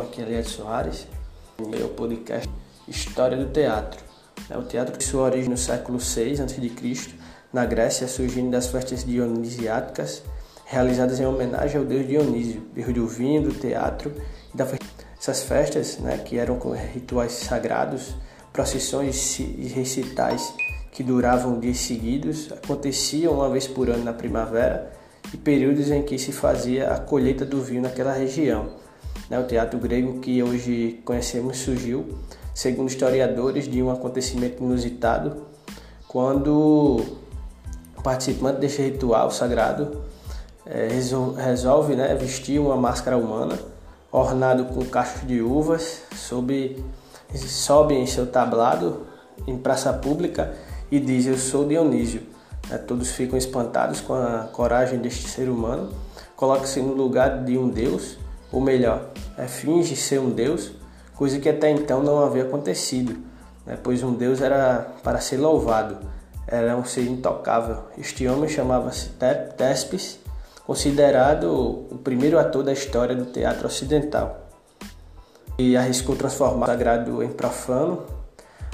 Aqui é Eliade Soares, meu podcast História do Teatro. É, o teatro tem sua origem no século VI a.C., na Grécia, surgindo das festas dionisiáticas, realizadas em homenagem ao deus Dionísio, deus do vinho, do teatro e da Essas festas, né, que eram rituais sagrados, procissões e recitais que duravam dias seguidos, aconteciam uma vez por ano na primavera e períodos em que se fazia a colheita do vinho naquela região. Né, o teatro grego que hoje conhecemos surgiu, segundo historiadores, de um acontecimento inusitado, quando o participante deste ritual sagrado é, resolve né, vestir uma máscara humana, ornado com cachos de uvas, sob, sobe em seu tablado em praça pública e diz: Eu sou Dionísio. É, todos ficam espantados com a coragem deste ser humano, coloca-se no lugar de um deus ou melhor, finge ser um deus, coisa que até então não havia acontecido, né, pois um deus era para ser louvado, era um ser intocável. Este homem chamava-se Tespes, considerado o primeiro ator da história do teatro ocidental. E arriscou transformar o sagrado em profano,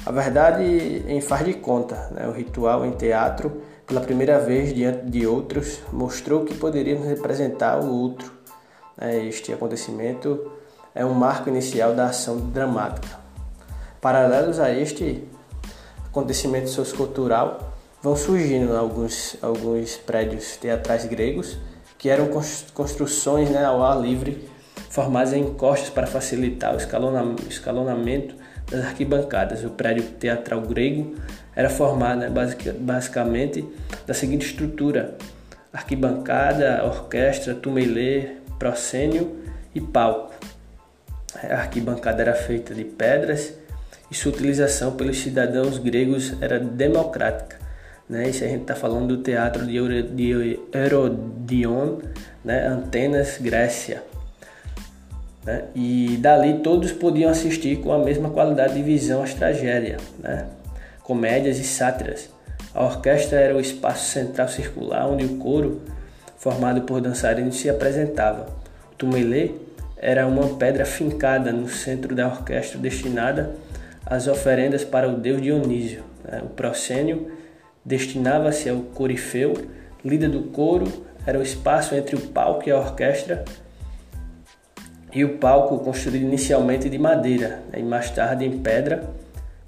a verdade em faz de conta. Né? O ritual em teatro, pela primeira vez diante de outros, mostrou que poderíamos representar o outro este acontecimento é um marco inicial da ação dramática. Paralelos a este acontecimento sociocultural, vão surgindo alguns, alguns prédios teatrais gregos que eram construções né, ao ar livre, formadas em encostas para facilitar o escalonamento das arquibancadas. O prédio teatral grego era formado né, basicamente da seguinte estrutura: arquibancada, orquestra, tumelê, proscênio e palco. A arquibancada era feita de pedras e sua utilização pelos cidadãos gregos era democrática. Né? Isso a gente está falando do teatro de, Herodion, né? Antenas, Grécia. Né? E dali todos podiam assistir com a mesma qualidade de visão às tragédias, né? comédias e sátiras. A orquestra era o espaço central circular onde o coro formado por dançarinos, se apresentava. O tumelê era uma pedra fincada no centro da orquestra destinada às oferendas para o deus Dionísio. Né? O proscênio destinava-se ao corifeu, líder do coro, era o espaço entre o palco e a orquestra, e o palco, construído inicialmente de madeira né? e mais tarde em pedra,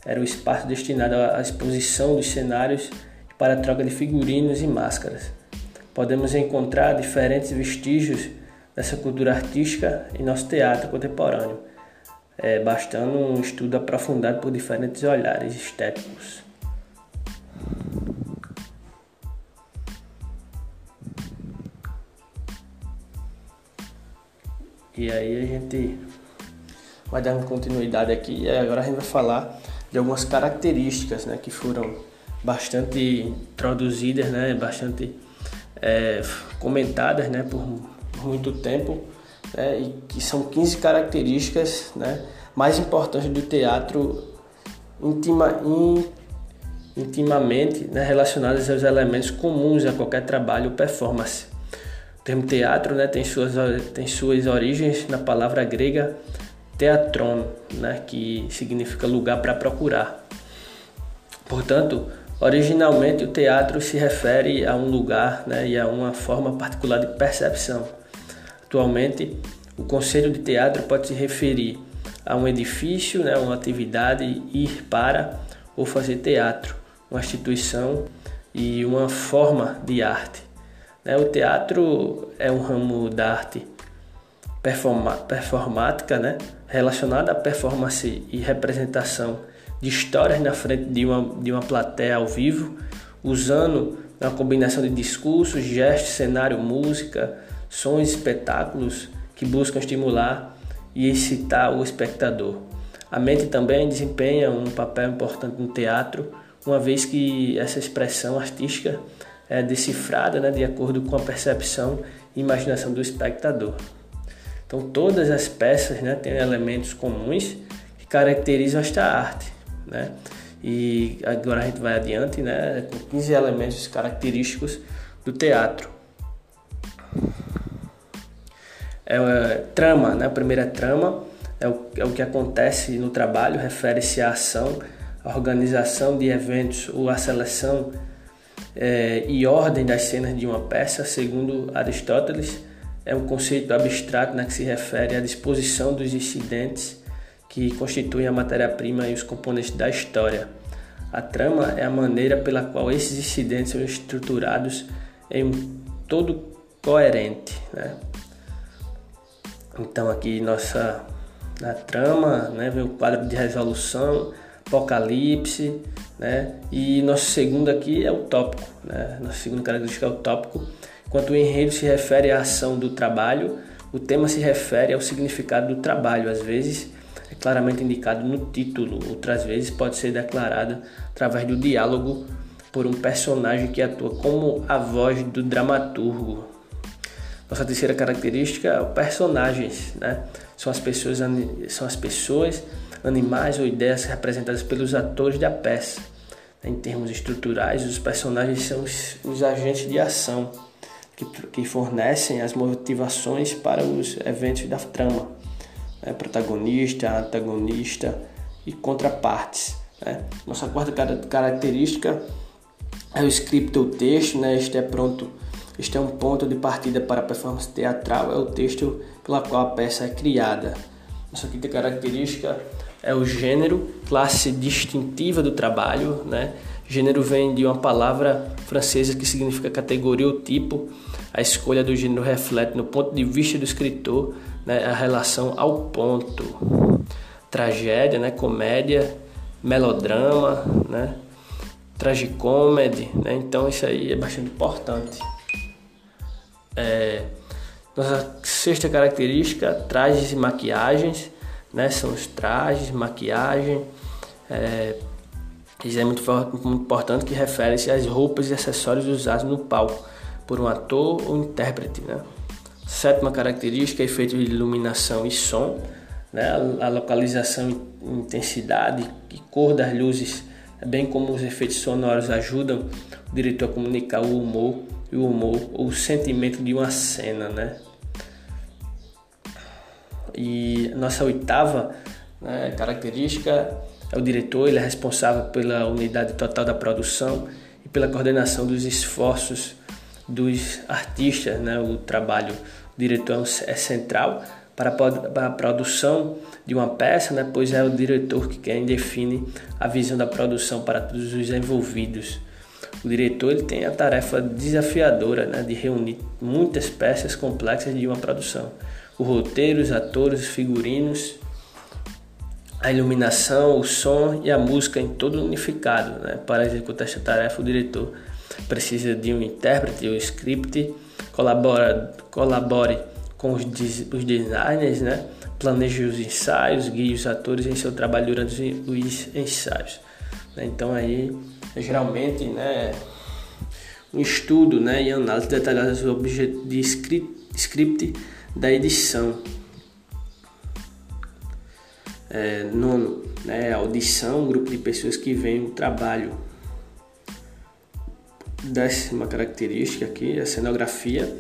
era o espaço destinado à exposição dos cenários para a troca de figurinos e máscaras podemos encontrar diferentes vestígios dessa cultura artística em nosso teatro contemporâneo, é, bastando um estudo aprofundado por diferentes olhares estéticos. E aí a gente vai dando continuidade aqui e agora a gente vai falar de algumas características né, que foram bastante introduzidas, né, bastante é, comentadas né, por muito tempo né, e que são 15 características né, mais importantes do teatro intima, in, intimamente né, relacionadas aos elementos comuns a qualquer trabalho ou performance. O termo teatro né, tem, suas, tem suas origens na palavra grega teatron, né, que significa lugar para procurar. Portanto, Originalmente, o teatro se refere a um lugar né, e a uma forma particular de percepção. Atualmente, o conceito de teatro pode se referir a um edifício, né, uma atividade, ir para ou fazer teatro, uma instituição e uma forma de arte. Né? O teatro é um ramo da arte performática né, relacionada à performance e representação de histórias na frente de uma, de uma plateia ao vivo, usando uma combinação de discursos, gestos, cenário, música, sons, espetáculos que buscam estimular e excitar o espectador. A mente também desempenha um papel importante no teatro, uma vez que essa expressão artística é decifrada né, de acordo com a percepção e imaginação do espectador. Então, todas as peças né, têm elementos comuns que caracterizam esta arte né? E agora a gente vai adiante, né, com 15 elementos característicos do teatro. É, é, trama, né? A primeira trama, é o, é o que acontece no trabalho, refere-se à ação, à organização de eventos ou à seleção é, e ordem das cenas de uma peça, segundo Aristóteles, é um conceito abstrato né, que se refere à disposição dos incidentes que constituem a matéria-prima e os componentes da história. A trama é a maneira pela qual esses incidentes são estruturados em um todo coerente. Né? Então aqui nossa na trama, né, vem o quadro de resolução, apocalipse, né, e nosso segundo aqui é o tópico, né, nossa segunda característica é o tópico. Enquanto o enredo se refere à ação do trabalho, o tema se refere ao significado do trabalho, às vezes é claramente indicado no título, outras vezes pode ser declarada através do diálogo por um personagem que atua como a voz do dramaturgo. Nossa terceira característica é o personagens, né? São as pessoas, são as pessoas, animais ou ideias representadas pelos atores da peça. Em termos estruturais, os personagens são os, os agentes de ação que, que fornecem as motivações para os eventos da trama né, protagonista, antagonista e contrapartes. Né. Nossa quarta característica é o script, o texto, né, este é pronto, este é um ponto de partida para a performance teatral, é o texto pela qual a peça é criada. Nossa quinta característica é o gênero, classe distintiva do trabalho, né? Gênero vem de uma palavra francesa que significa categoria ou tipo. A escolha do gênero reflete, no ponto de vista do escritor, né, a relação ao ponto. Tragédia, né, comédia, melodrama, né, tragicomedy, né, então isso aí é bastante importante. É, nossa sexta característica, trajes e maquiagens, né, são os trajes, maquiagem, é, isso é muito, muito importante que refere-se às roupas e acessórios usados no palco por um ator ou intérprete, né. Sétima característica, efeito de iluminação e som, né? a localização, intensidade e cor das luzes, bem como os efeitos sonoros ajudam o diretor a comunicar o humor e o humor ou o sentimento de uma cena, né? E nossa oitava né, característica é o diretor, ele é responsável pela unidade total da produção e pela coordenação dos esforços dos artistas, né? o trabalho do diretor é central para a produção de uma peça, né? pois é o diretor que quem define a visão da produção para todos os envolvidos. O diretor ele tem a tarefa desafiadora né? de reunir muitas peças complexas de uma produção. O roteiro, os atores, os figurinos, a iluminação, o som e a música em todo unificado. Né? Para executar essa tarefa, o diretor precisa de um intérprete, um script, colabora, colabore com os, os designers, né? planeje os ensaios, guie os atores em seu trabalho durante os ensaios. Então aí geralmente né, um estudo né, e análise detalhada sobre o de script, script da edição. É, nono, né, audição, grupo de pessoas que veem o trabalho Décima característica aqui, a cenografia,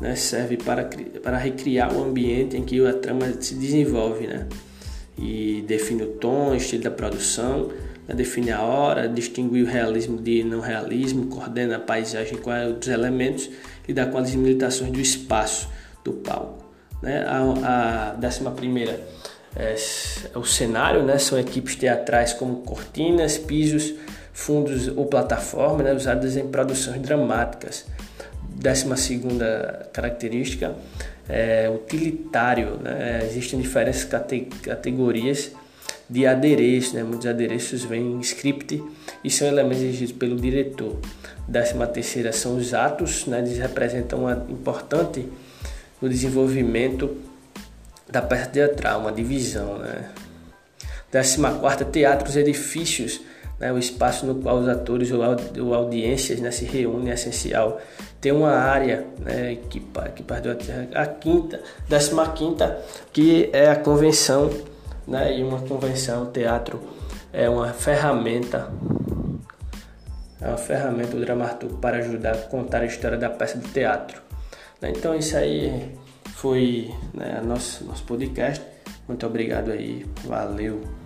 né, serve para, para recriar o ambiente em que a trama se desenvolve, né, e define o tom, o estilo da produção, né, define a hora, distingue o realismo de não realismo, coordena a paisagem com os elementos e dá com as limitações do espaço do palco. Né. A, a décima primeira é, é o cenário, né, são equipes teatrais como cortinas, pisos, fundos ou plataformas né, usadas em produções dramáticas. Décima segunda característica é utilitário. Né? Existem diferentes cate categorias de adereços, né? muitos adereços vêm em script e são elementos exigidos pelo diretor. Décima terceira são os atos, né? eles representam uma importante no desenvolvimento da peça teatral, uma divisão. Né? Décima quarta, teatros, edifícios né, o espaço no qual os atores ou, audiências né, se reúnem é essencial. Tem uma área né, que, que parte a quinta, décima quinta, que é a convenção, né, e uma convenção, o teatro é uma ferramenta, é uma ferramenta do dramaturgo para ajudar a contar a história da peça de teatro. Né. Então isso aí foi né, nosso, nosso podcast. Muito obrigado aí, valeu!